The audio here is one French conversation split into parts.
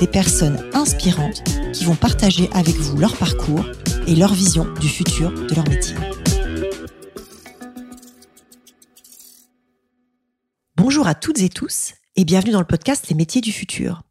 des personnes inspirantes qui vont partager avec vous leur parcours et leur vision du futur de leur métier. Bonjour à toutes et tous et bienvenue dans le podcast Les métiers du futur.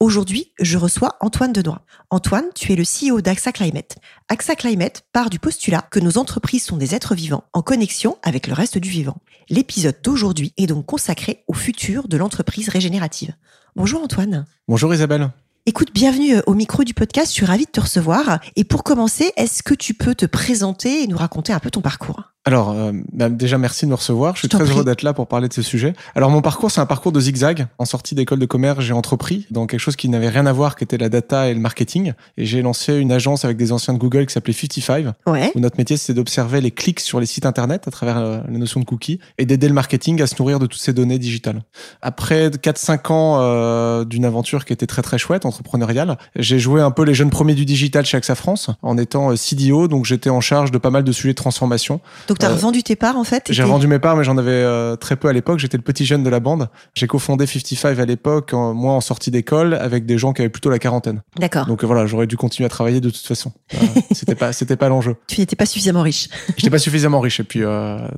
Aujourd'hui, je reçois Antoine Denoy. Antoine, tu es le CEO d'AXA Climate. AXA Climate part du postulat que nos entreprises sont des êtres vivants en connexion avec le reste du vivant. L'épisode d'aujourd'hui est donc consacré au futur de l'entreprise régénérative. Bonjour Antoine. Bonjour Isabelle. Écoute, bienvenue euh, au micro du podcast, je suis ravie de te recevoir. Et pour commencer, est-ce que tu peux te présenter et nous raconter un peu ton parcours? Alors, euh, bah, déjà, merci de me recevoir. Je suis très heureux d'être là pour parler de ce sujet. Alors, mon parcours, c'est un parcours de zigzag. En sortie d'école de commerce, j'ai entrepris dans quelque chose qui n'avait rien à voir, qui était la data et le marketing. Et j'ai lancé une agence avec des anciens de Google qui s'appelait 55. Ouais. Où notre métier, c'est d'observer les clics sur les sites internet à travers euh, la notion de cookies et d'aider le marketing à se nourrir de toutes ces données digitales. Après 4-5 ans euh, d'une aventure qui était très très chouette, entrepreneuriale, j'ai joué un peu les jeunes premiers du digital chez AXA France en étant CDO. Donc, j'étais en charge de pas mal de sujets de transformation. Donc, tu as revendu tes parts en fait J'ai vendu mes parts, mais j'en avais euh, très peu à l'époque. J'étais le petit jeune de la bande. J'ai cofondé 55 à l'époque, moi en sortie d'école, avec des gens qui avaient plutôt la quarantaine. D'accord. Donc euh, voilà, j'aurais dû continuer à travailler de toute façon. Euh, c'était pas, c'était pas l'enjeu. Tu n'étais pas suffisamment riche. J'étais pas suffisamment riche. Et puis,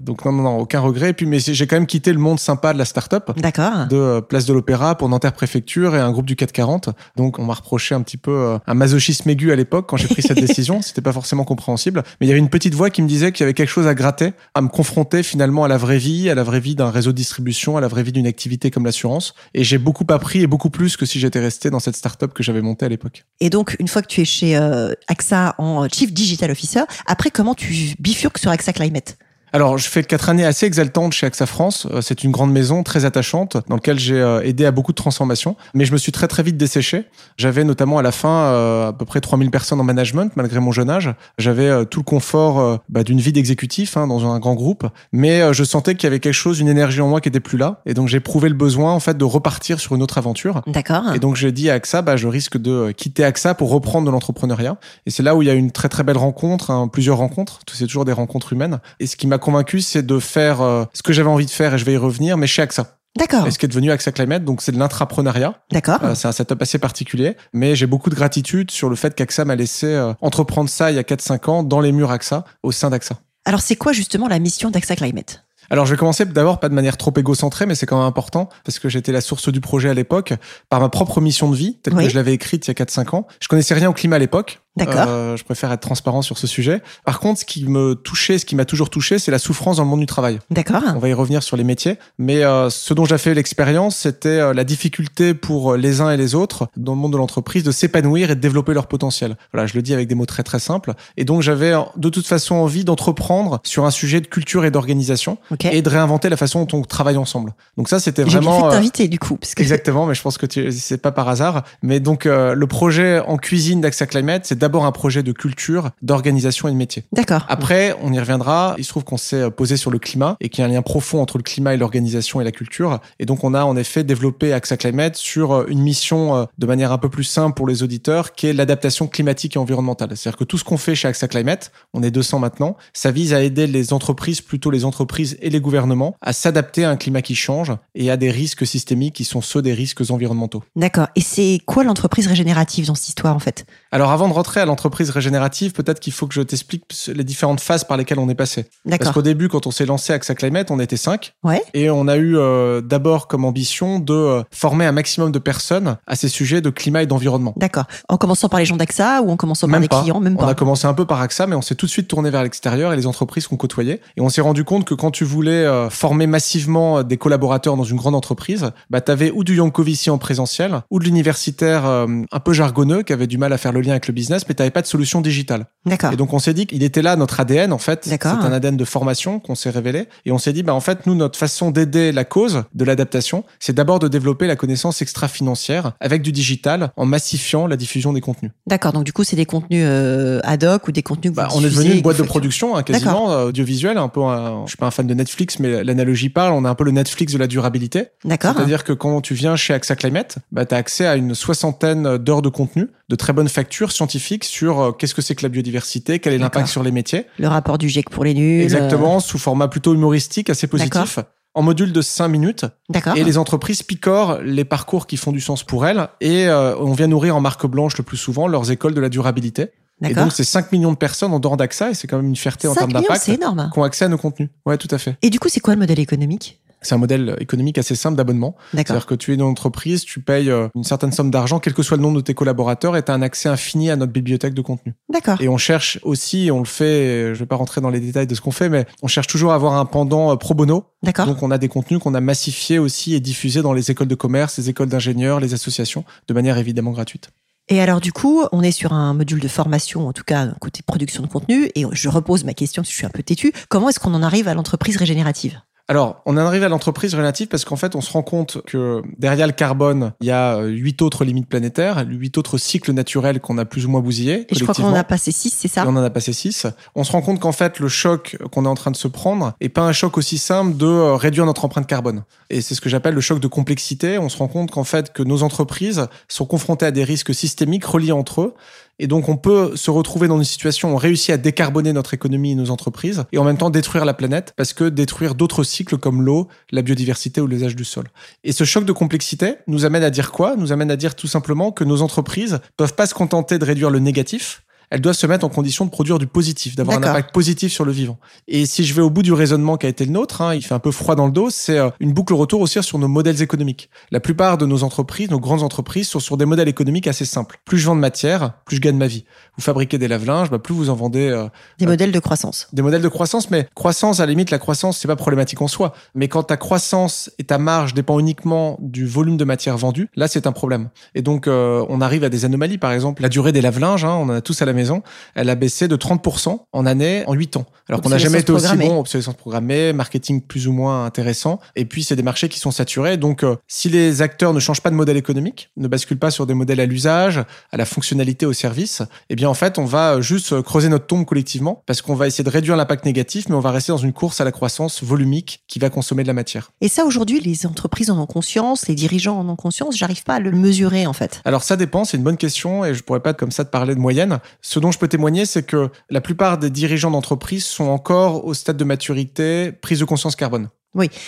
donc non, non, non, aucun regret. Et puis, mais j'ai quand même quitté le monde sympa de la start-up. D'accord. De Place de l'Opéra pour Nanterre Préfecture et un groupe du 440. Donc, on m'a reproché un petit peu un masochisme aigu à l'époque quand j'ai pris cette décision. C'était pas forcément compréhensible. Mais il y avait une petite voix qui me disait qu'il y avait quelque chose à gratter, à me confronter finalement à la vraie vie, à la vraie vie d'un réseau de distribution, à la vraie vie d'une activité comme l'assurance. Et j'ai beaucoup appris et beaucoup plus que si j'étais resté dans cette startup que j'avais montée à l'époque. Et donc, une fois que tu es chez euh, AXA en Chief Digital Officer, après, comment tu bifurques sur AXA Climate? Alors, je fais quatre années assez exaltantes chez AXA France. Euh, c'est une grande maison très attachante dans laquelle j'ai euh, aidé à beaucoup de transformations. Mais je me suis très très vite desséché. J'avais notamment à la fin euh, à peu près 3000 personnes en management malgré mon jeune âge. J'avais tout le confort bah, d'une vie d'exécutif hein, dans un grand groupe. Mais je sentais qu'il y avait quelque chose, une énergie en moi qui était plus là. Et donc j'ai prouvé le besoin en fait de repartir sur une autre aventure. D'accord. Et donc j'ai dit à AXA, bah, je risque de quitter AXA pour reprendre de l'entrepreneuriat. Et c'est là où il y a une très très belle rencontre, hein, plusieurs rencontres. C'est toujours des rencontres humaines. Et ce qui m'a convaincu, c'est de faire euh, ce que j'avais envie de faire et je vais y revenir, mais chez AXA. D'accord. Et ce qui est devenu AXA Climate, donc c'est de l'intrapreneuriat. D'accord. Euh, c'est un setup assez particulier, mais j'ai beaucoup de gratitude sur le fait qu'AXA m'a laissé euh, entreprendre ça il y a 4-5 ans dans les murs AXA, au sein d'AXA. Alors c'est quoi justement la mission d'AXA Climate? Alors, je vais commencer d'abord pas de manière trop égocentrée, mais c'est quand même important parce que j'étais la source du projet à l'époque par ma propre mission de vie, telle que je l'avais écrite il y a 4-5 ans. Je connaissais rien au climat à l'époque. D'accord. Euh, je préfère être transparent sur ce sujet. Par contre, ce qui me touchait, ce qui m'a toujours touché, c'est la souffrance dans le monde du travail. D'accord. On va y revenir sur les métiers. Mais euh, ce dont j'ai fait l'expérience, c'était euh, la difficulté pour les uns et les autres dans le monde de l'entreprise de s'épanouir et de développer leur potentiel. Voilà, je le dis avec des mots très très simples. Et donc j'avais de toute façon envie d'entreprendre sur un sujet de culture et d'organisation et de réinventer la façon dont on travaille ensemble. Donc ça, c'était vraiment. J'ai fait t'inviter du coup. Parce que... Exactement, mais je pense que tu... c'est pas par hasard. Mais donc le projet en cuisine d'Axa Climate, c'est d'abord un projet de culture, d'organisation et de métier. D'accord. Après, on y reviendra. Il se trouve qu'on s'est posé sur le climat et qu'il y a un lien profond entre le climat et l'organisation et la culture. Et donc, on a en effet développé AXA Climate sur euh, une mission euh, de manière un peu plus simple pour les auditeurs, qui est l'adaptation climatique et environnementale. C'est-à-dire que tout ce qu'on fait chez AXA Climate, on est 200 maintenant, ça vise à aider les entreprises, plutôt les entreprises et les gouvernements, à s'adapter à un climat qui change et à des risques systémiques qui sont ceux des risques environnementaux. D'accord. Et c'est quoi l'entreprise régénérative dans cette histoire, en fait? Alors, avant de rentrer à l'entreprise régénérative, peut-être qu'il faut que je t'explique les différentes phases par lesquelles on est passé. Parce qu'au début, quand on s'est lancé avec sa Climate, on était cinq. Ouais. Et on a eu euh, d'abord comme ambition de euh, former un maximum de personnes à ces sujets de climat et d'environnement. D'accord. En commençant par les gens d'AXA ou en commençant par les clients Même pas. On a commencé un peu par AXA, mais on s'est tout de suite tourné vers l'extérieur et les entreprises qu'on côtoyait. Et on s'est rendu compte que quand tu voulais euh, former massivement des collaborateurs dans une grande entreprise, bah, tu avais ou du Yankovici en présentiel, ou de l'universitaire un peu jargonneux qui avait du mal à faire le lien avec le business business, mais tu n'avais pas de solution digitale. D'accord. Et donc on s'est dit qu'il était là notre ADN en fait. C'est D'accord. un ADN de formation qu'on s'est révélé. Et on s'est dit, bah en fait, nous, notre façon d'aider la cause de l'adaptation, c'est d'abord de développer la connaissance extra-financière avec du digital en massifiant la diffusion des contenus. D'accord. Donc du coup, c'est des contenus euh, ad hoc ou des contenus que Bah, vous on est devenu une boîte de production, hein, quasiment euh, audiovisuelle, un peu. un- je suis pas un fan de Netflix, mais l'analogie parle. On est un peu le Netflix de la durabilité. D'accord. C'est-à-dire que quand tu viens chez AXA Climate, bah, tu as accès à une soixantaine d'heures de contenu, de très bonne facture scientifique sur euh, qu'est-ce que c'est que la biodiversité, quel est l'impact sur les métiers. Le rapport du GIEC pour les nuls. Exactement, sous format plutôt humoristique, assez positif. En module de 5 minutes. euh. Et les entreprises picorent les parcours qui font du sens pour elles. Et euh, on vient nourrir en marque blanche le plus souvent leurs écoles de la durabilité. Et donc, c'est 5 millions de personnes en dehors d'AXA, et c'est quand même une fierté en 5 termes d'impact, c'est énorme. qui ont accès à nos contenus. Ouais, tout à fait. Et du coup, c'est quoi le modèle économique? C'est un modèle économique assez simple d'abonnement. C'est-à-dire que tu es une entreprise, tu payes euh, une certaine somme d'argent, quel que soit le nombre de tes collaborateurs, et tu as un accès infini à notre bibliothèque de contenu. D'accord. Et on cherche aussi, on le fait, je vais pas rentrer dans les détails de ce qu'on fait, mais on cherche toujours à avoir un pendant euh, pro bono. D'accord. Donc on a des contenus qu'on a massifiés aussi et diffusés dans les écoles de commerce, les écoles d'ingénieurs, les associations, de manière évidemment gratuite. Et alors, du coup, on est sur un module de formation, en tout cas, côté production de contenu. Et je repose ma question, parce que je suis un peu têtu. Comment est-ce qu'on en arrive à l'entreprise régénérative? Alors, on en arrive à l'entreprise relative parce qu'en fait, on se rend compte que derrière le carbone, il y a euh, huit autres limites planétaires, huit autres cycles naturels qu'on a plus ou moins bousillés. Et je crois qu'on en a passé 6, c'est ça Et on en a passé 6. On se rend compte qu'en fait, le choc qu'on est en train de se prendre est pas un choc aussi simple de euh, réduire notre empreinte carbone. Et c'est ce que j'appelle le choc de complexité. On se rend compte qu'en fait, que nos entreprises sont confrontées à des risques systémiques reliés entre eux. Et donc, on peut se retrouver dans une situation où on réussit à décarboner notre économie et nos entreprises et en même temps détruire la planète parce que détruire d'autres cycles comme l'eau, la biodiversité ou l'usage du sol. Et ce choc de complexité nous amène à dire quoi? Nous amène à dire tout simplement que nos entreprises peuvent pas se contenter de réduire le négatif, elles doivent se mettre en condition de produire du positif, d'avoir un impact positif sur le vivant. Et si je vais au bout du raisonnement qui a été le nôtre, hein, il fait un peu froid dans le dos, c'est euh, une boucle retour aussi sur nos modèles économiques. La plupart de nos entreprises, nos grandes entreprises, sont sur des modèles économiques assez simples. Plus je vends de matière, plus je gagne ma vie. Vous fabriquez des lave-linges, bah, plus vous en vendez euh, Des modèles de croissance. des modèles de croissance, mais croissance, à la limite, la croissance, c'est pas problématique en soi. Mais quand ta croissance et ta marge dépend uniquement du volume de matière vendue, là, c'est un problème. Et donc, euh, on arrive à des anomalies. Par exemple, la durée des lave-linges, hein, on en a tous à la maison, elle a baissé de 30% en année, en 8 ans. Alors qu'on n'a jamais été aussi bon, obsolescence programmée, marketing plus ou moins intéressant. Et puis, c'est des marchés qui sont saturés. Donc, euh, si les acteurs ne changent pas de modèle économique, ne basculent pas sur des modèles à l'usage, à la fonctionnalité, au service, eh bien, en fait, on va juste euh, creuser notre tombe collectivement parce qu'on va essayer de réduire l'impact négatif, mais on va rester dans une course à la croissance volumique qui va consommer de la matière. Et ça, aujourd'hui, les entreprises en ont conscience, les dirigeants en ont conscience. J'arrive pas à le mesurer, en fait. Alors ça dépend, c'est une bonne question et je pourrais pas comme ça te parler de moyenne. Ce dont je peux témoigner, c'est que la plupart des dirigeants d'entreprise sont encore au stade de maturité, prise de conscience carbone.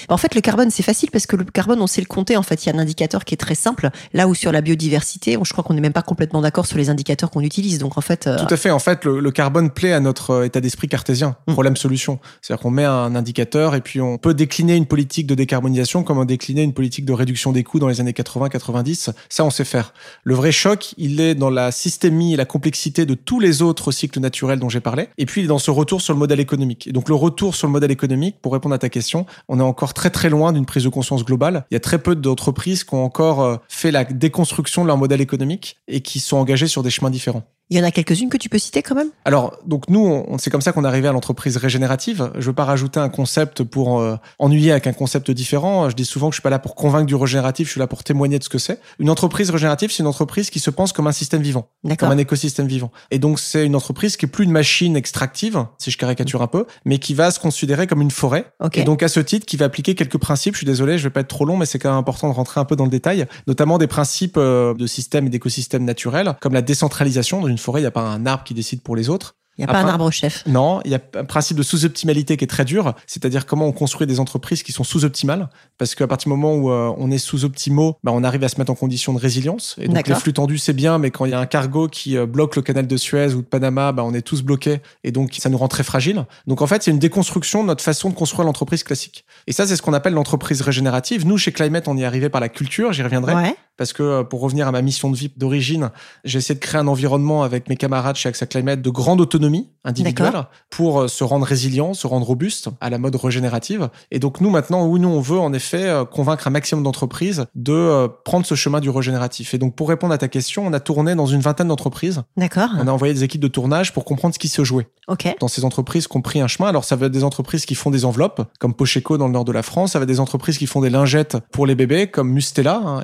En fait, le carbone, c'est facile parce que le carbone, on sait le compter. En fait, il y a un indicateur qui est très simple. Là où sur la biodiversité, je crois qu'on n'est même pas complètement d'accord sur les indicateurs qu'on utilise. Donc, en fait, euh, Tout à fait. En fait, le, le carbone plaît à notre euh, état d'esprit cartésien. Mm. Problème-solution. C'est-à-dire qu'on met un indicateur et puis on peut décliner une politique de décarbonisation comme on déclinait une politique de réduction des coûts dans les années 80-90. Ça, on sait faire. Le vrai choc, il est dans la systémie et la complexité de tous les autres cycles naturels dont j'ai parlé. Et puis, il est dans ce retour sur le modèle économique. Et donc, le retour sur le modèle économique, pour répondre à ta question, on est encore très très loin d'une prise de conscience globale. Il y a très peu d'entreprises qui ont encore euh, fait la déconstruction de leur modèle économique et qui sont engagées sur des chemins différents. Il y en a quelques-unes que tu peux citer quand même? Alors, donc nous, on, c'est comme ça qu'on est arrivé à l'entreprise régénérative. Je veux pas rajouter un concept pour euh, ennuyer avec un concept différent. Je dis souvent que je suis pas là pour convaincre du régénératif, je suis là pour témoigner de ce que c'est. Une entreprise régénérative, c'est une entreprise qui se pense comme un système vivant, D'accord. comme un écosystème vivant. Et donc, c'est une entreprise qui est plus une machine extractive, si je caricature un peu, mais qui va se considérer comme une forêt. Et donc, à ce titre, qui va appliquer quelques principes. Je suis désolé, je vais pas être trop long, mais c'est quand même important de rentrer un peu dans le détail, notamment des principes euh, de système et d'écosystème naturel, comme la décentralisation. Dans une forêt, il n'y a pas un arbre qui décide pour les autres. Il n'y a pas un arbre chef. Non, il y a un principe de sous-optimalité qui est très dur, c'est-à-dire comment on construit des entreprises qui sont sous-optimales, parce qu'à partir du moment où euh, on est sous-optimaux, bah, on arrive à se mettre en condition de résilience. Et donc les flux tendus, c'est bien, mais quand il y a un cargo qui euh, bloque le canal de Suez ou de Panama, bah, on est tous bloqués, et donc ça nous rend très fragiles. Donc en fait, c'est une déconstruction de notre façon de construire l'entreprise classique. Et ça, c'est ce qu'on appelle l'entreprise régénérative. Nous, chez Climate, on y est arrivé par la culture, j'y reviendrai. Ouais. Parce que euh, pour revenir à ma mission de vie d'origine, j'ai essayé de créer un environnement avec mes camarades chez AXA Climate de grande autonomie individuelle pour euh, se rendre résilient, se rendre robuste à la mode régénérative. Et donc nous maintenant, oui, nous on veut en effet euh, convaincre un maximum d'entreprises de prendre ce chemin du régénératif. Et donc pour répondre à ta question, on a tourné dans une vingtaine d'entreprises. D'accord. On a envoyé des équipes de tournage pour comprendre ce qui se jouait. Ok. Dans ces entreprises qui ont pris un chemin. Alors ça va être des entreprises qui font des enveloppes, comme Pocheco dans le nord de la France. Ça va être des entreprises qui font des lingettes pour les bébés, comme Mustela, hein,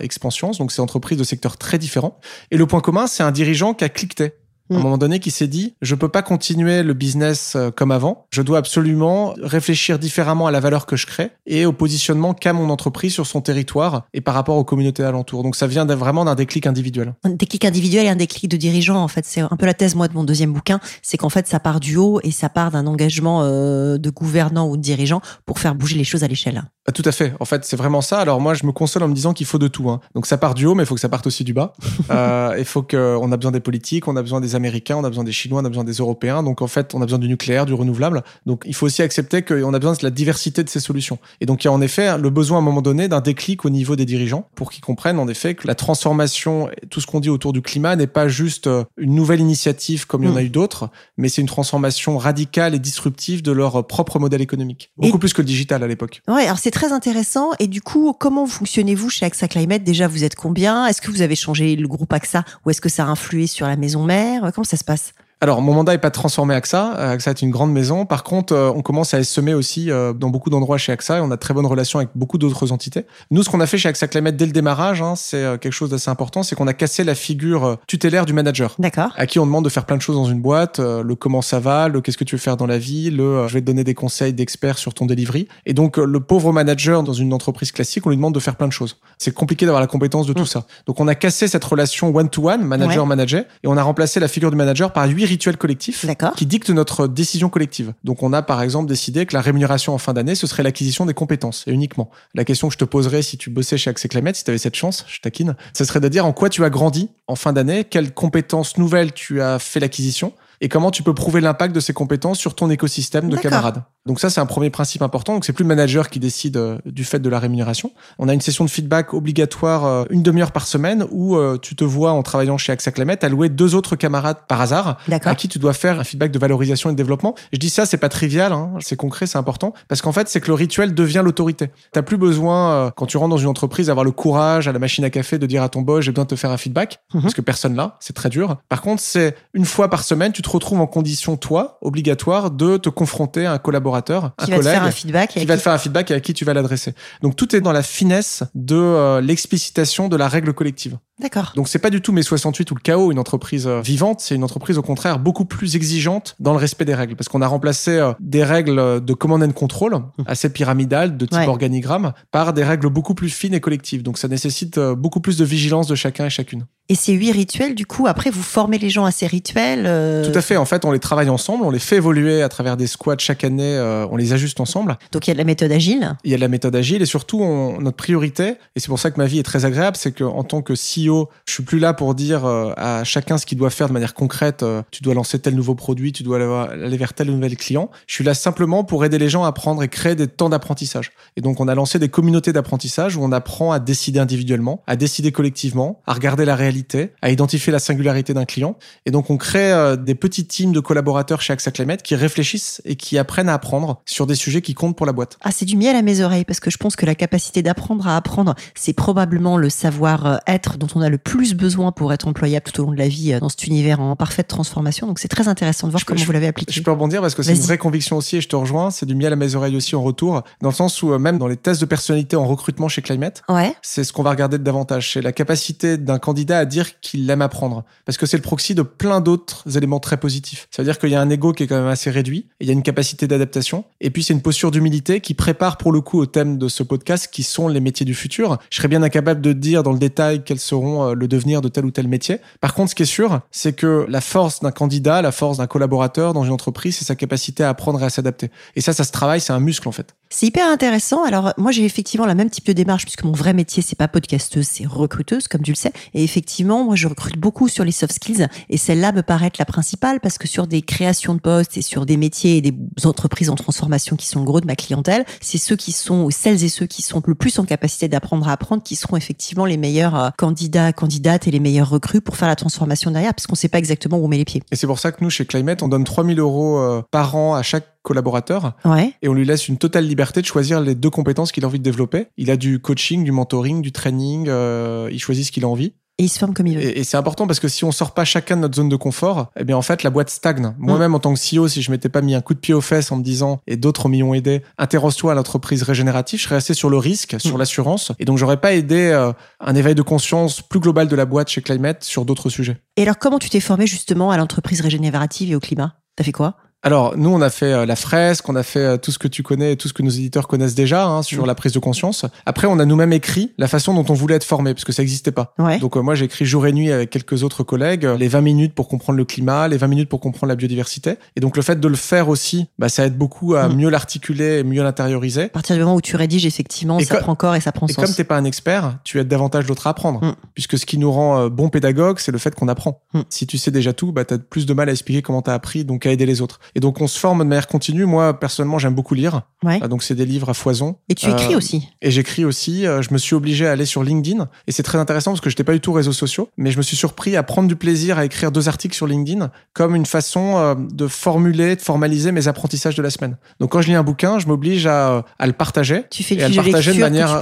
Donc c'est entreprises de secteurs très différents. Et le point commun, c'est un dirigeant qui a cliqueté. À un mm. moment donné qui s'est dit je peux pas continuer le business euh, comme avant. Je dois absolument réfléchir différemment à la valeur que je crée et au positionnement qu'a mon entreprise sur son territoire et par rapport aux communautés alentours. Donc ça vient vraiment d'un déclic individuel. Un déclic individuel et un déclic de dirigeant en fait. C'est un peu la thèse moi de mon deuxième bouquin. C'est qu'en fait ça part du haut et ça part d'un engagement euh, de gouvernant ou de dirigeant pour faire bouger les choses à l'échelle ah, tout à fait en fait c'est vraiment ça alors moi je me console en me disant qu'il faut de tout hein. donc ça part du haut mais il faut que ça parte aussi du bas euh, il faut qu'on a besoin des politiques on a besoin des Américains, on a besoin des Chinois, on a besoin des Européens. Donc en fait, on a besoin du nucléaire, du renouvelable. Donc il faut aussi accepter qu'on a besoin de la diversité de ces solutions. Et donc il y a en effet le besoin à un moment donné d'un déclic au niveau des dirigeants pour qu'ils comprennent en effet que la transformation, tout ce qu'on dit autour du climat n'est pas juste euh, une nouvelle initiative comme il y en a mm. eu d'autres, mais c'est une transformation radicale et disruptive de leur propre modèle économique. Beaucoup plus que le digital à l'époque. Ouais, alors c'est très intéressant. Et du coup, comment fonctionnez-vous chez AXA Climate? Déjà, vous êtes combien? Est-ce que vous avez changé le groupe AXA ou est-ce que ça a influé sur la maison mère? Comment ça se passe? Alors, mon mandat n'est pas transformé AXA. AXA est une grande maison. Par contre, euh, on commence à semer aussi euh, dans beaucoup d'endroits chez AXA et on a très bonne relation avec beaucoup d'autres entités. Nous, ce qu'on a fait chez AXA Climate dès le démarrage, hein, c'est euh, quelque chose d'assez important, c'est qu'on a cassé la figure tutélaire du manager. D'accord. À qui on demande de faire plein de choses dans une boîte, le comment ça va, le qu'est-ce que tu veux faire dans la vie, le je vais te donner des conseils d'experts sur ton delivery. Et donc, le pauvre manager dans une entreprise classique, on lui demande de faire plein de choses. C'est compliqué d'avoir la compétence de tout mm. ça. Donc, on a cassé cette relation one-to-one, manager-manager, et on a remplacé la figure du manager par huit rituels collectifs qui dicte notre décision collective. Donc on a par exemple décidé que la rémunération en fin d'année, ce serait l'acquisition des compétences, et uniquement. La question que je te poserais si tu bossais chez Accès Climate, si tu avais cette chance, je taquine, ce serait de dire en quoi tu as grandi en fin d'année, quelles compétences nouvelles tu as fait l'acquisition, et comment tu peux prouver l'impact de ces compétences sur ton écosystème de camarades. Donc ça, c'est un premier principe important. Donc c'est plus le manager qui décide euh, du fait de la rémunération. On a une session de feedback obligatoire euh, une demi-heure par semaine où euh, tu te vois en travaillant chez AXA Climate allouer deux autres camarades par hasard à qui tu dois faire un feedback de valorisation et de développement. Je dis ça, c'est pas trivial, hein, c'est concret, c'est important parce qu'en fait, c'est que le rituel devient l'autorité. T'as plus besoin quand tu rentres dans une entreprise d'avoir le courage à la machine à café de dire à ton boss j'ai besoin de te faire un feedback mhm. parce que personne là, c'est très dur. Par contre, c'est une fois par semaine, tu te retrouves en condition toi obligatoire de te confronter à un collaborateur qui va te faire un feedback, qui va te faire un feedback et à qui tu vas l'adresser. Donc tout est dans la finesse de euh, l'explicitation de la règle collective. D'accord. Donc c'est pas du tout mes 68 ou le chaos, une entreprise euh, vivante, c'est une entreprise au contraire beaucoup plus exigeante dans le respect des règles, parce qu'on a remplacé euh, des règles de command and control mmh. assez pyramidales de type organigramme par des règles beaucoup plus fines et collectives. Donc ça nécessite beaucoup plus de vigilance de chacun et chacune. Et ces huit rituels, du coup, après vous formez les gens à ces rituels. Tout à fait. En fait, on les travaille ensemble, on les fait évoluer à travers des squads chaque année euh, on les ajuste ensemble. Donc il y a de la méthode agile. Il y a de la méthode agile et surtout notre priorité, et c'est pour ça que ma vie est très agréable, c'est qu'en tant que CEO, je suis plus là pour dire euh, à chacun ce qu'il doit faire de manière concrète. Euh, tu dois lancer tel nouveau produit, tu dois aller vers tel nouvel client. Je suis là simplement pour aider les gens à apprendre et créer des temps d'apprentissage. Et donc on a lancé des communautés d'apprentissage où on apprend à décider individuellement, à décider collectivement, à regarder la réalité, à identifier la singularité d'un client. Et donc on crée des petits teams de collaborateurs chez AXA Climate qui réfléchissent et qui apprennent à apprendre sur des sujets qui comptent pour la boîte. Ah, c'est du miel à mes oreilles parce que je pense que la capacité d'apprendre à apprendre, c'est probablement le savoir-être dont on a le plus besoin pour être employable tout au long de la vie euh, dans cet univers en parfaite transformation. Donc c'est très intéressant de voir comment vous l'avez appliqué. Je peux rebondir parce que c'est une vraie conviction aussi et je te rejoins. C'est du miel à mes oreilles aussi en retour, dans le sens où euh, même dans les tests de personnalité en recrutement chez Climate, ouais. c'est ce qu'on va regarder de davantage. C'est la capacité d'un candidat à dire qu'il aime apprendre. Parce que c'est le proxy de plein d'autres éléments très positifs. Ça veut dire qu'il y a un ego qui est quand même assez réduit, et il y a une capacité d'adaptation, et puis c'est une posture d'humilité qui prépare pour le coup au thème de ce podcast qui sont les métiers du futur. Je serais bien incapable de dire dans le détail quels seront euh, le devenir de tel ou tel métier. Par contre, ce qui est sûr, c'est que la force d'un candidat, la force d'un collaborateur dans une entreprise, c'est sa capacité à apprendre et à s'adapter. Et ça, ça se travaille, c'est un muscle en fait. C'est hyper intéressant. Alors moi j'ai effectivement la même type de démarche puisque mon vrai métier c'est pas podcasteuse, c'est recruteuse comme tu le sais. Et effectivement moi je recrute beaucoup sur les soft skills et celle-là me paraît être la principale parce que sur des créations de postes et sur des métiers et des entreprises en transformation qui sont gros de ma clientèle, c'est ceux qui sont ou celles et ceux qui sont le plus en capacité d'apprendre à apprendre qui seront effectivement les meilleurs euh, candidats, candidates et les meilleurs recrues pour faire la transformation derrière parce qu'on sait pas exactement où on met les pieds. Et c'est pour ça que nous chez Climate on donne 3000 euros euh, par an à chaque collaborateur ouais. et on lui laisse une totale liberté de choisir les deux compétences qu'il a envie de développer. Il a du coaching, du mentoring, du training, euh, il choisit ce qu'il a envie. Et il se forme comme il veut. Et, et c'est important parce que si on sort pas chacun de notre zone de confort, eh bien en fait la boîte stagne. Moi-même en tant que CEO, si je m'étais pas mis un coup de pied aux fesses en me disant et d'autres m'y ont aidé, interroge-toi à l'entreprise régénérative, je serais resté sur le risque, sur Mm. l'assurance, et donc j'aurais pas aidé euh, un éveil de conscience plus global de la boîte chez Climate sur d'autres sujets. Et alors comment tu t'es formé justement à l'entreprise régénérative et au climat? T'as fait quoi? Alors, nous, on a fait euh, la fresque, on a fait euh, tout ce que tu connais et tout ce que nos éditeurs connaissent déjà hein, sur Mm. la prise de conscience. Après, on a nous-mêmes écrit la façon dont on voulait être formé, parce que ça n'existait pas. Ouais. Donc, euh, moi, j'ai écrit jour et nuit avec quelques autres collègues, les 20 minutes pour comprendre le climat, les 20 minutes pour comprendre la biodiversité. Et donc, le fait de le faire aussi, bah, ça aide beaucoup à Mm. mieux l'articuler et mieux l'intérioriser. À partir du moment où tu rédiges, effectivement, Et ça prend corps et ça prend Et sens. comme t'es pas un expert, tu aides davantage d'autres à apprendre. Mm. Puisque ce qui nous rend bon pédagogue, c'est le fait qu'on apprend. Si tu sais déjà tout, bah, t'as plus de mal à expliquer comment t'as appris, donc à aider les autres. Et donc, on se forme de manière continue. Moi, personnellement, j'aime beaucoup lire. Ouais. Euh, donc, c'est des livres à foison. Et tu écris Euh, aussi. Et j'écris aussi. Euh, je me suis obligé à aller sur LinkedIn. Et c'est très intéressant parce que j'étais pas du tout réseaux sociaux. Mais je me suis surpris à prendre du plaisir à écrire deux articles sur LinkedIn comme une façon euh, de formuler, de formaliser mes apprentissages de la semaine. Donc, quand je lis un bouquin, je m'oblige à, à le partager Tu fais et le à le partager de manière-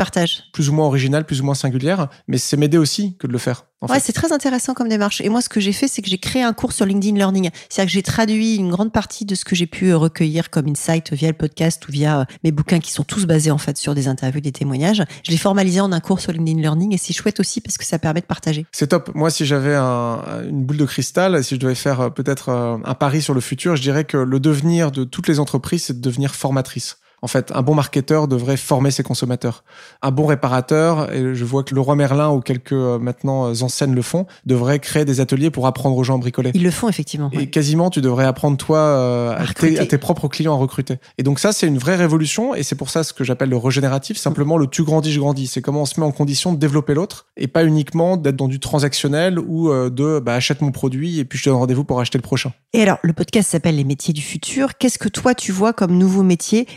plus ou moins originale, plus ou moins singulière, mais c'est m'aider aussi que de le faire. En Ouais, c'est très intéressant comme démarche. Et moi, ce que j'ai fait, c'est que j'ai créé un cours sur LinkedIn Learning. C'est-à-dire que j'ai traduit une grande partie de ce que j'ai pu euh, recueillir comme insight via le podcast ou via euh, mes bouquins qui sont tous basés en fait sur des interviews, des témoignages. Je l'ai formalisé en un cours sur LinkedIn Learning et c'est chouette aussi parce que ça permet de partager. C'est top. Moi, si j'avais un- une boule de cristal, si je devais faire euh, peut-être euh, un pari sur le futur, je dirais que le devenir de toutes les entreprises, c'est de devenir formatrice. En fait, un bon marketeur devrait former ses consommateurs. Un bon réparateur, et je vois que le roi Merlin ou quelques euh, maintenant euh, enseignes le font, devrait créer des ateliers pour apprendre aux gens à bricoler. Ils le font effectivement. Et ouais. quasiment, tu devrais apprendre toi euh, À à, tes, recruter. à tes propres clients à recruter. Et donc ça, c'est une vraie révolution, et c'est pour ça ce que j'appelle le régénératif, simplement le tu grandis, je grandis. C'est comment on se met en condition de développer l'autre, et pas uniquement d'être dans du transactionnel ou euh, de bah, achète mon produit et puis je te donne rendez-vous pour acheter le prochain. Et alors, le podcast s'appelle Les métiers du futur. Qu'est-ce que toi, tu vois comme nouveaux métiers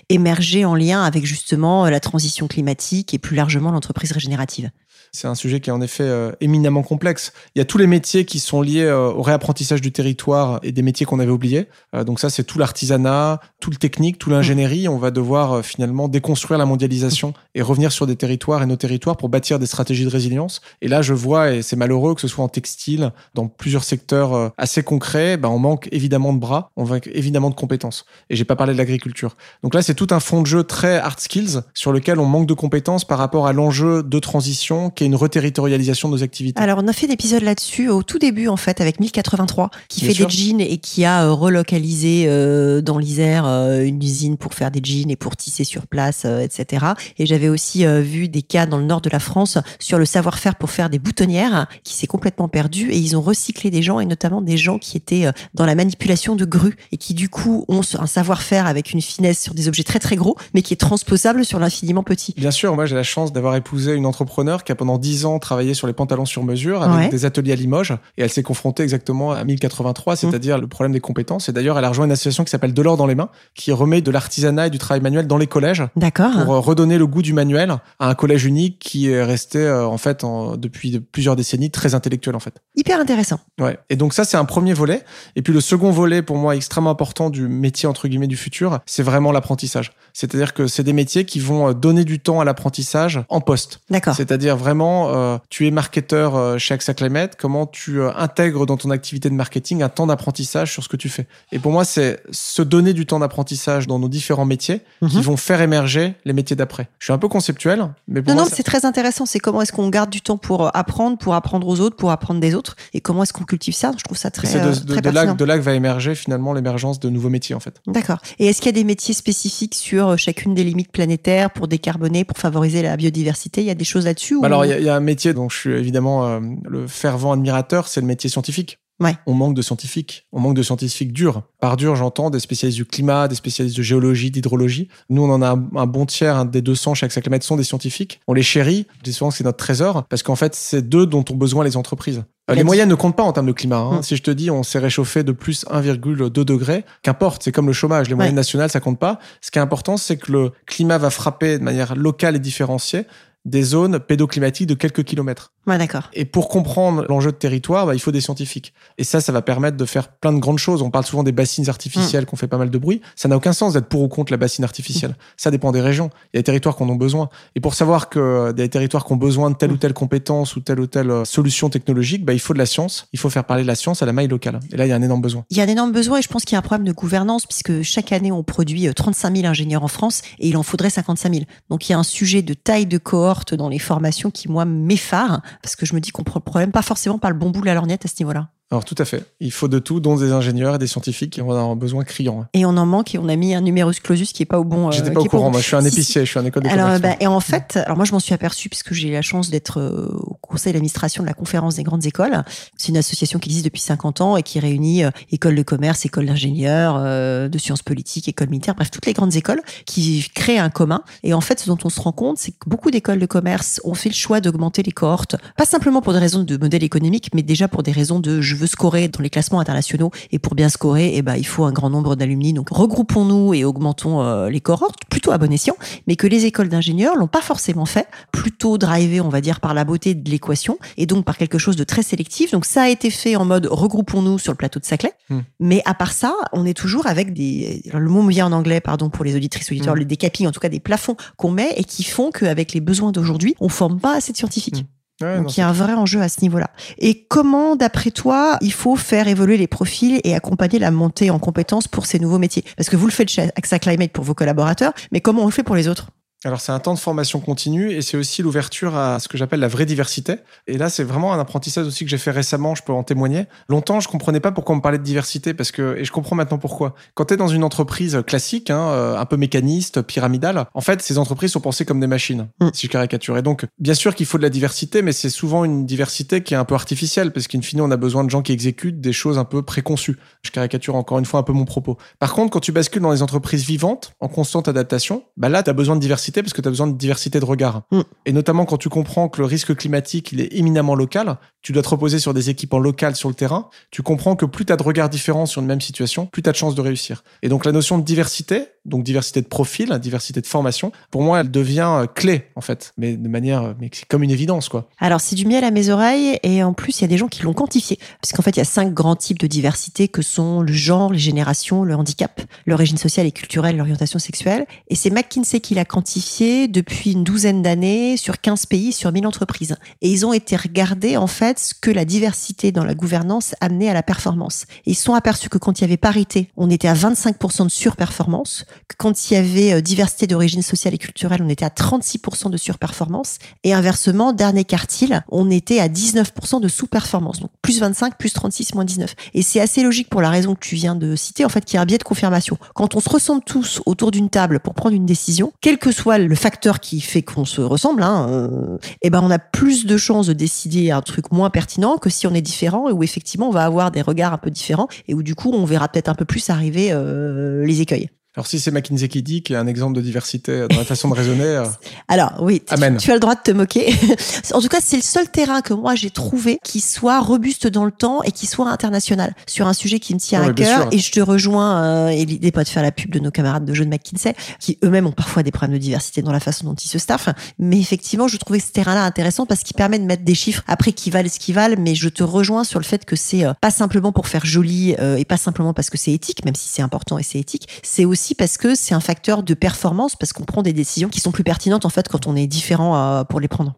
en lien avec justement euh, la transition climatique et plus largement l'entreprise régénérative C'est un sujet qui est en effet euh, éminemment complexe. Il y a tous les métiers qui sont liés euh, au réapprentissage du territoire et des métiers qu'on avait oubliés. Euh, donc ça, c'est tout l'artisanat, tout le technique, tout l'ingénierie. On va devoir euh, finalement déconstruire la mondialisation et revenir sur des territoires et nos territoires pour bâtir des stratégies de résilience. Et là, je vois, et c'est malheureux que ce soit en textile, dans plusieurs secteurs assez concrets, ben, on manque évidemment de bras, on manque évidemment de compétences. Et j'ai pas parlé de l'agriculture. Donc là, c'est tout un fond de jeu très hard skills sur lequel on manque de compétences par rapport à l'enjeu de transition qui est une reterritorialisation de nos activités. Alors, on a fait un épisode là-dessus au tout début, en fait, avec 1083, qui Bien fait sûr. des jeans et qui a euh, relocalisé euh, dans l'Isère euh, une usine pour faire des jeans et pour tisser sur place, euh, etc. Et j'avais aussi vu des cas dans le nord de la France sur le savoir-faire pour faire des boutonnières qui s'est complètement perdu et ils ont recyclé des gens et notamment des gens qui étaient dans la manipulation de grues et qui du coup ont un savoir-faire avec une finesse sur des objets très très gros mais qui est transposable sur l'infiniment petit. Bien sûr, moi j'ai la chance d'avoir épousé une entrepreneur qui a pendant 10 ans travaillé sur les pantalons sur mesure avec Ouais. des ateliers à Limoges et elle s'est confrontée exactement à 1083, c'est-à-dire le problème des compétences. Et d'ailleurs, elle a rejoint une association qui s'appelle De l'or dans les mains qui remet de l'artisanat et du travail manuel dans les collèges D'accord pour euh, redonner le goût du manuel à un collège unique qui est resté euh, en fait en- depuis de- plusieurs décennies très intellectuel en fait. Hyper intéressant. Ouais. Et donc ça, c'est un premier volet. Et puis le second volet, pour moi, extrêmement important du métier, entre guillemets, du futur, c'est vraiment l'apprentissage. C'est-à-dire que c'est des métiers qui vont euh, donner du temps à l'apprentissage en poste. D'accord. C'est-à-dire vraiment, euh, tu es marketeur euh, chez AXA Climate, comment tu euh, intègres dans ton activité de marketing un temps d'apprentissage sur ce que tu fais? Et pour moi, c'est se donner du temps d'apprentissage dans nos différents métiers qui Mhm. vont faire émerger les métiers d'après. Je suis un peu conceptuel, mais pour Non, moi, non, c'est très intéressant. C'est comment est-ce qu'on garde du temps pour euh, apprendre, pour apprendre aux autres, pour apprendre des autres, et comment est-ce qu'on cultive ça? Je trouve ça très, c'est de, de- très de là, de là que va émerger finalement l'émergence de nouveaux métiers en fait. D'accord. Et est-ce qu'il y a des métiers spécifiques sur chacune des limites planétaires pour décarboner, pour favoriser la biodiversité? Il y a des choses là-dessus ou- Bah alors, il y, a- il y a un métier dont je suis évidemment euh, le fervent admirateur, c'est le métier scientifique. Ouais. On manque de scientifiques. On manque de scientifiques durs. Par dur, j'entends des spécialistes du climat, des spécialistes de géologie, d'hydrologie. Nous, on en a un, un bon tiers, un des 200 chez Axaclimate sont des scientifiques. On les chérit. Je dis souvent que c'est notre trésor parce qu'en fait, c'est d'eux dont ont besoin les entreprises. Euh, Les moyennes ne comptent pas en termes de climat. hein. Mm. Si je te dis on s'est réchauffé de plus 1,2 degré, qu'importe, c'est comme le chômage. Les moyennes Ouais. nationales, ça compte pas. Ce qui est important, c'est que le climat va frapper de manière locale et différenciée des zones pédoclimatiques de quelques kilomètres. Ouais, d'accord. Et pour comprendre l'enjeu de territoire, bah, il faut des scientifiques. Et ça, ça va permettre de faire plein de grandes choses. On parle souvent des bassines artificielles qui ont fait pas mal de bruit. Ça n'a aucun sens d'être pour ou contre la bassine artificielle. Ça dépend des régions. Il y a des territoires qui en ont besoin. Et pour savoir que euh, des territoires qui ont besoin de telle ou telle compétence ou telle ou telle euh, solution technologique, bah, il faut de la science. Il faut faire parler de la science à la maille locale. Et là, il y a un énorme besoin. Il y a un énorme besoin et je pense qu'il y a un problème de gouvernance puisque chaque année on produit euh, 35 000 ingénieurs en France et il en faudrait 55 000. Donc il y a un sujet de taille de cohorte dans les formations qui moi m'effare parce que je me dis qu'on prend le problème pas forcément par le bon bout de la lorgnette à ce niveau-là. Alors, tout à fait. Il faut de tout, dont des ingénieurs et des scientifiques qui en ont un besoin criant. Et on en manque et on a mis un numerus clausus qui est pas au bon. euh, J'étais pas au courant. bon. Moi, je suis un Si, épicier. Je suis un école de Alors, commerce. bah, et en fait, alors moi je m'en suis aperçue puisque j'ai eu la chance d'être euh, au conseil d'administration de la conférence des grandes écoles. C'est une association qui existe depuis 50 ans et qui réunit euh, écoles de commerce, écoles d'ingénieurs, euh, de sciences politiques, écoles militaires, bref toutes les grandes écoles qui créent un commun. Et en fait, ce dont on se rend compte, c'est que beaucoup d'écoles de commerce ont fait le choix d'augmenter les cohortes, pas simplement pour des raisons de modèle économique, mais déjà pour des raisons de je veux scorer dans les classements internationaux et pour bien scorer, eh ben il faut un grand nombre d'alumni. Donc regroupons-nous et augmentons euh, les cohortes, plutôt à bon escient mais que les écoles d'ingénieurs l'ont pas forcément fait, plutôt drivé, on va dire, par la beauté de l'équation, et donc par quelque chose de très sélectif. Donc ça a été fait en mode regroupons-nous sur le plateau de Saclay, Hmm. mais à part ça, on est toujours avec des, le mot me vient en anglais, pardon pour les auditrices auditeurs, Hmm. des cappings, en tout cas des plafonds qu'on met et qui font qu'avec les besoins d'aujourd'hui, on forme pas assez de scientifiques. Ouais, non, Donc il y a un vrai enjeu à ce niveau-là. Et comment, d'après toi, il faut faire évoluer les profils et accompagner la montée en compétences pour ces nouveaux métiers? Parce que vous le faites chez AXA Climate pour vos collaborateurs, mais comment on le fait pour les autres? Alors c'est un temps de formation continue et c'est aussi l'ouverture à ce que j'appelle la vraie diversité. Et là c'est vraiment un apprentissage aussi que j'ai fait récemment, je peux en témoigner. Longtemps je comprenais pas pourquoi on me parlait de diversité parce que et je comprends maintenant pourquoi. Quand tu es dans une entreprise classique, hein, euh, un peu mécaniste, pyramidale, en fait ces entreprises sont pensées comme des machines, Mm. si je caricature. Et donc bien sûr qu'il faut de la diversité, mais c'est souvent une diversité qui est un peu artificielle parce qu'in fine on a besoin de gens qui exécutent des choses un peu préconçues. Je caricature encore une fois un peu mon propos. Par contre quand tu bascules dans des entreprises vivantes, en constante adaptation, bah là tu as besoin de diversité parce que tu as besoin de diversité de regard. Mm. Et notamment quand tu comprends que le risque climatique, il est éminemment local, tu dois te reposer sur des équipes en local sur le terrain, tu comprends que plus tu as de regards différents sur une même situation, plus tu as de chances de réussir. Et donc la notion de diversité, donc diversité de profil, diversité de formation, pour moi, elle devient euh, clé en fait, mais de manière, euh, mais c'est comme une évidence quoi. Alors, c'est du miel à mes oreilles et en plus, il y a des gens qui l'ont quantifié. Parce qu'en fait, il y a cinq grands types de diversité que sont le genre, les générations, le handicap, l'origine sociale et culturelle, l'orientation sexuelle. Et c'est McKinsey qui l'a quantifié depuis une douzaine d'années sur 15 pays, sur 1000 entreprises. Et ils ont été regardés, en fait, ce que la diversité dans la gouvernance amenait à la performance. Et ils sont aperçus que quand il y avait parité, on était à 25% de surperformance, que quand il y avait euh, diversité d'origine sociale et culturelle, on était à 36% de surperformance. Et inversement, dernier quartile, on était à 19% de sous-performance. Donc plus 25, plus 36, moins 19. Et c'est assez logique pour la raison que tu viens de citer, en fait, qu'il y a un biais de confirmation. Quand on se ressemble tous autour d'une table pour prendre une décision, quel que soit le facteur qui fait qu'on se ressemble, hein, euh, eh ben on a plus de chances de décider un truc moins pertinent que si on est différent et où effectivement on va avoir des regards un peu différents et où du coup on verra peut-être un peu plus arriver euh, les écueils. Alors si c'est McKinsey qui dit qu'il y a un exemple de diversité dans la façon de raisonner, euh, Alors oui, tu- Amen. tu as le droit de te moquer. en tout cas, c'est le seul terrain que moi j'ai trouvé qui soit robuste dans le temps et qui soit international sur un sujet qui me tient Non, à cœur. Et je te rejoins. Euh, et l'idée pas de faire la pub de nos camarades de jeu de McKinsey, qui eux-mêmes ont parfois des problèmes de diversité dans la façon dont ils se staffent. Mais effectivement, je trouvais ce terrain-là intéressant parce qu'il permet de mettre des chiffres après qui valent ce qu'ils valent. Mais je te rejoins sur le fait que c'est euh, pas simplement pour faire joli euh, et pas simplement parce que c'est éthique, même si c'est important et c'est éthique. C'est aussi parce que c'est un facteur de performance parce qu'on prend des décisions qui sont plus pertinentes en fait quand on est différent euh, pour les prendre.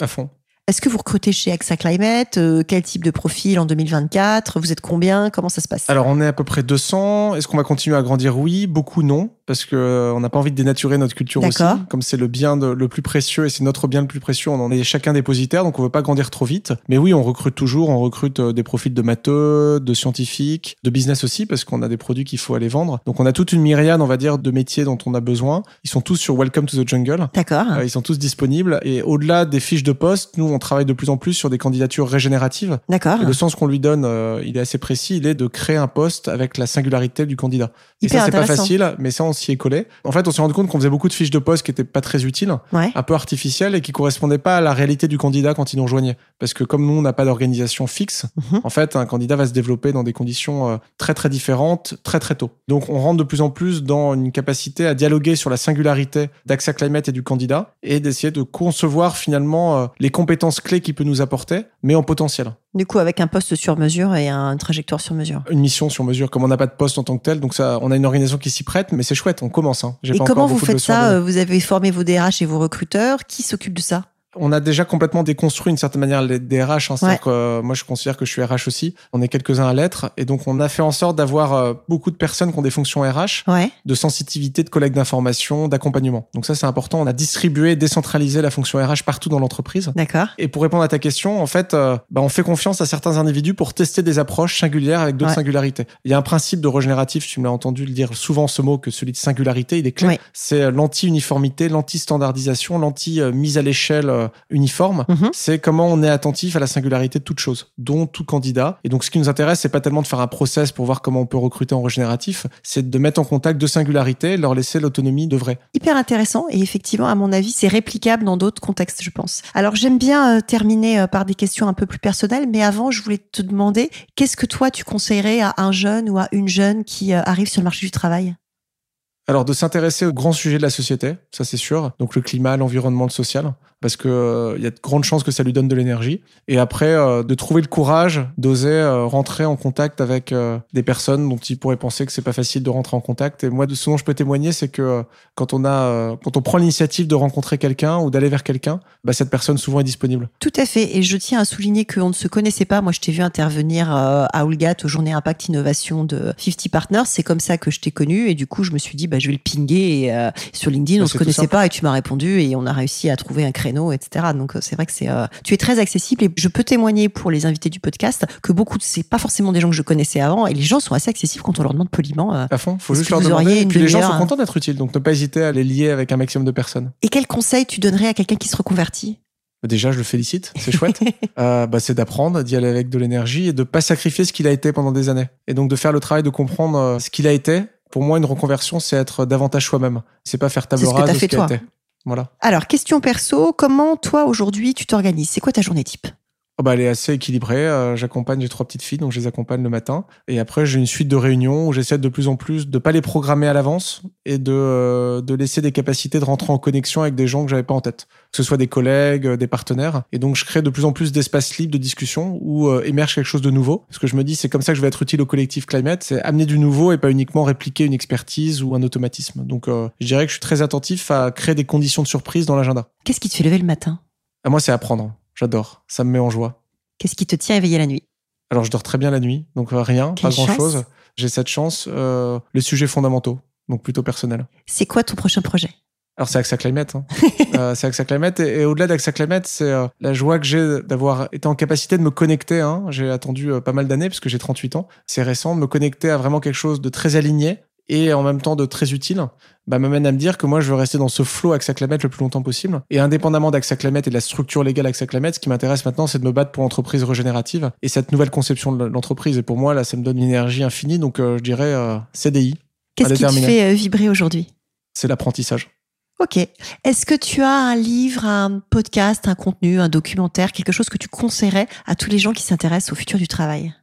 à fond. Est-ce que vous recrutez chez AXA Climate Euh, Quel type de profil en 2024 Vous êtes combien? Comment ça se passe? Alors on est à peu près 200. Est-ce qu'on va continuer à grandir? Oui, beaucoup non, parce que euh, n'a pas envie de dénaturer notre culture aussi. Comme c'est le bien de- le plus précieux et c'est notre bien le plus précieux, on en est chacun dépositaire, donc on veut pas grandir trop vite. Mais oui, on recrute toujours. On recrute euh, des profils de matheux, de scientifiques, de business aussi, parce qu'on a des produits qu'il faut aller vendre. Donc on a toute une myriade, on va dire, de métiers dont on a besoin. Ils sont tous sur Welcome to the Jungle. D'accord. Ils sont tous disponibles et au-delà des fiches de poste, nous on travaille de plus en plus sur des candidatures régénératives. D'accord. Le sens qu'on lui donne, euh, il est assez précis. Il est de créer un poste avec la singularité du candidat. Et Hyper ça, c'est pas facile, mais ça, on s'y est collé. En fait, on s'est rendu compte qu'on faisait beaucoup de fiches de poste qui étaient pas très utiles, Ouais. un peu artificielles et qui correspondaient pas à la réalité du candidat quand il nous rejoignait. Parce que comme nous, on n'a pas d'organisation fixe, Mhm. en fait, un candidat va se développer dans des conditions euh, très très différentes très très tôt. Donc, on rentre de plus en plus dans une capacité à dialoguer sur la singularité d'AXA Climate et du candidat et d'essayer de concevoir finalement euh, les compétences clés qu'il peut nous apporter, mais en potentiel. Du coup, avec un poste sur mesure et un- une trajectoire sur mesure. Une mission sur mesure, comme on n'a pas de poste en tant que tel, donc ça, on a une organisation qui s'y prête, mais c'est chouette, on commence. Hein. Et pas comment vous faites ça. Euh, Vous avez formé vos DRH et vos recruteurs. Qui s'occupe de ça? On a déjà complètement déconstruit d'une certaine manière les DRH. Hein, C'est-à-dire que moi, je considère que je suis RH aussi. On est quelques-uns à l'être. Et donc, on a fait en sorte d'avoir euh, beaucoup de personnes qui ont des fonctions RH, Ouais. de sensitivité, de collecte d'informations, d'accompagnement. Donc ça, c'est important. On a distribué, décentralisé la fonction RH partout dans l'entreprise. D'accord. Et pour répondre à ta question, en fait, euh, bah, on fait confiance à certains individus pour tester des approches singulières avec d'autres Ouais. singularités. Il y a un principe de régénératif, tu me l'as entendu le dire souvent ce mot, que celui de singularité, il est clé. C'est euh, l'anti-uniformité, l'anti-standardisation, l'anti-mise à l'échelle euh, uniforme. Mhm. C'est comment on est attentif à la singularité de toute chose, dont tout candidat. Et donc, ce qui nous intéresse, c'est pas tellement de faire un process pour voir comment on peut recruter en régénératif, c'est de mettre en contact deux singularités leur laisser l'autonomie de vrai. Hyper intéressant et effectivement, à mon avis, c'est réplicable dans d'autres contextes, je pense. Alors, j'aime bien euh, terminer euh, par des questions un peu plus personnelles, mais avant, je voulais te demander, qu'est-ce que toi, tu conseillerais à un jeune ou à une jeune qui arrive sur le marché du travail? Alors, de s'intéresser aux grands sujets de la société, ça c'est sûr. Donc, le climat, l'environnement, le social, parce que euh, y a de grandes chances que ça lui donne de l'énergie. Et après, euh, de trouver le courage d'oser euh, rentrer en contact avec euh, des personnes dont il pourrait penser que c'est pas facile de rentrer en contact. Et moi, de ce dont je peux témoigner, c'est que quand on a, quand on prend l'initiative de rencontrer quelqu'un ou d'aller vers quelqu'un, bah, cette personne souvent est disponible. Tout à fait. Et je tiens à souligner qu'on ne se connaissait pas. Moi, je t'ai vu intervenir à Oulgat aux journées Impact Innovation de 50 Partners. C'est comme ça que je t'ai connu. Et du coup, je me suis dit, bah, je vais le pinguer. Et, sur LinkedIn, Bah, on se connaissait pas et tu m'as répondu et on a réussi à trouver un etc. Donc, euh, c'est vrai que c'est, euh, tu es très accessible et je peux témoigner pour les invités du podcast que beaucoup de, c'est pas forcément des gens que je connaissais avant et les gens sont assez accessibles quand on leur demande poliment. euh, À fond, faut juste que leur demander. Et puis les gens sont contents d'être utiles, donc ne pas hésiter à les lier avec un maximum de personnes. Et quel conseil tu donnerais à quelqu'un qui se reconvertit? Déjà, je le félicite, c'est chouette. Euh, bah, c'est d'apprendre, d'y aller avec de l'énergie et de pas sacrifier ce qu'il a été pendant des années. Et donc de faire le travail de comprendre ce qu'il a été. Pour moi, une reconversion, c'est être davantage soi-même. C'est pas faire table ce que rase fait, ce a été. Voilà. Alors, question perso, comment toi aujourd'hui tu t'organises? C'est quoi ta journée type? Oh, bah, elle est assez équilibrée. Euh, J'accompagne, j'ai trois petites filles, donc je les accompagne le matin. Et après, j'ai une suite de réunions où j'essaie de plus en plus de pas les programmer à l'avance et de, euh, de laisser des capacités de rentrer en connexion avec des gens que j'avais pas en tête. Que ce soit des collègues, euh, des partenaires. Et donc, je crée de plus en plus d'espaces libres de discussion où émerge quelque chose de nouveau. Parce que je me dis, c'est comme ça que je vais être utile au collectif Climate, c'est amener du nouveau et pas uniquement répliquer une expertise ou un automatisme. Donc, je dirais que je suis très attentif à créer des conditions de surprise dans l'agenda. Qu'est-ce qui te fait lever le matin? À moi, c'est apprendre. J'adore. Ça me met en joie. Qu'est-ce qui te tient éveillé la nuit? Alors, je dors très bien la nuit, donc euh, rien, Quelle pas grand-chose. J'ai cette chance. Euh, les sujets fondamentaux, donc plutôt personnels. C'est quoi ton prochain projet? Alors, c'est AXA Climate. Hein. Euh, c'est AXA Climate. Et, et au-delà d'AXA Climate, c'est euh, la joie que j'ai d'avoir été en capacité de me connecter. Hein. J'ai attendu euh, pas mal d'années, puisque j'ai 38 ans. C'est récent, de me connecter à vraiment quelque chose de très aligné et en même temps de très utile, bah, m'amène à me dire que moi, je veux rester dans ce flow AXA Climate le plus longtemps possible. Et indépendamment d'AXA Climate et de la structure légale AXA Climate, ce qui m'intéresse maintenant, c'est de me battre pour l'entreprise régénérative et cette nouvelle conception de l'entreprise. Et pour moi, là, ça me donne une énergie infinie. Donc, euh, je dirais euh, CDI, Qu'est-ce qui te fait euh, vibrer aujourd'hui? C'est l'apprentissage. Ok. Est-ce que tu as un livre, un podcast, un contenu, un documentaire, quelque chose que tu conseillerais à tous les gens qui s'intéressent au futur du travail?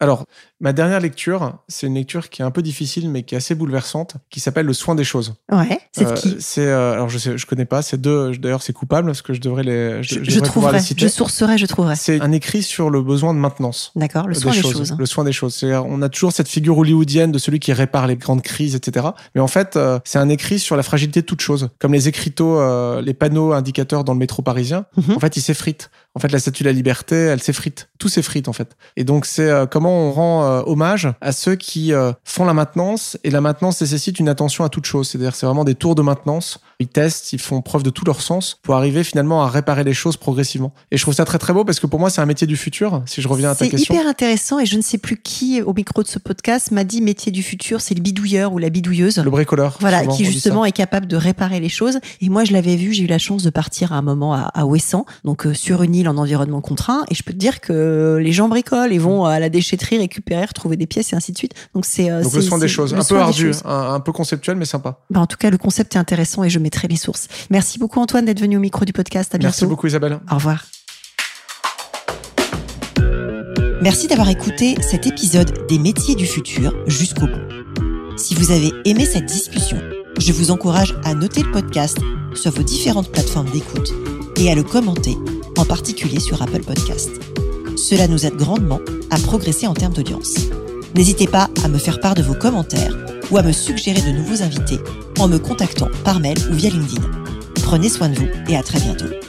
Alors, ma dernière lecture, c'est une lecture qui est un peu difficile, mais qui est assez bouleversante, qui s'appelle Le soin des choses. Ouais. C'est Euh, qui? C'est euh, alors je sais, je connais pas. C'est deux. D'ailleurs, c'est coupable parce que je devrais les. Je, Je, je devrais trouverai, les citer. je sourcerai, je trouverai. C'est un écrit sur le besoin de maintenance. D'accord, le des soin des choses, choses. Le soin des choses. C'est-à-dire, on a toujours cette figure hollywoodienne de celui qui répare les grandes crises, etc. Mais en fait, euh, c'est un écrit sur la fragilité de toute chose. Comme les écriteaux, euh, les panneaux indicateurs dans le métro parisien. Mhm. En fait, ils s'effritent. En fait, la statue de la liberté, elle s'effrite. Tout s'effrite, en fait. Et donc, c'est euh, comment on rend euh, hommage à ceux qui euh, font la maintenance. Et la maintenance nécessite une attention à toute chose. C'est-à-dire, c'est vraiment des tours de maintenance. Ils testent, ils font preuve de tout leur sens pour arriver finalement à réparer les choses progressivement. Et je trouve ça très très beau parce que pour moi, c'est un métier du futur. Si je reviens à ta question. C'est hyper intéressant et je ne sais plus qui au micro de ce podcast m'a dit métier du futur, c'est le bidouilleur ou la bidouilleuse. Le bricoleur. Voilà, qui justement est capable de réparer les choses. Et moi, je l'avais vu, j'ai eu la chance de partir à un moment à, à Ouessant, donc sur une île en environnement contraint. Et je peux te dire que les gens bricolent et vont à la déchetterie récupérer, retrouver des pièces et ainsi de suite. Donc c'est donc le soin des choses, un peu ardu, un, peu conceptuel, mais sympa. Bah, en tout cas, le concept est intéressant et je mettrai les sources. Merci beaucoup Antoine d'être venu au micro du podcast. À bientôt. Merci beaucoup Isabelle. Au revoir. Merci d'avoir écouté cet épisode des métiers du futur jusqu'au bout. Si vous avez aimé cette discussion, je vous encourage à noter le podcast sur vos différentes plateformes d'écoute et à le commenter, en particulier sur Apple Podcast. Cela nous aide grandement à progresser en termes d'audience. N'hésitez pas à me faire part de vos commentaires ou à me suggérer de nouveaux invités en me contactant par mail ou via LinkedIn. Prenez soin de vous et à très bientôt.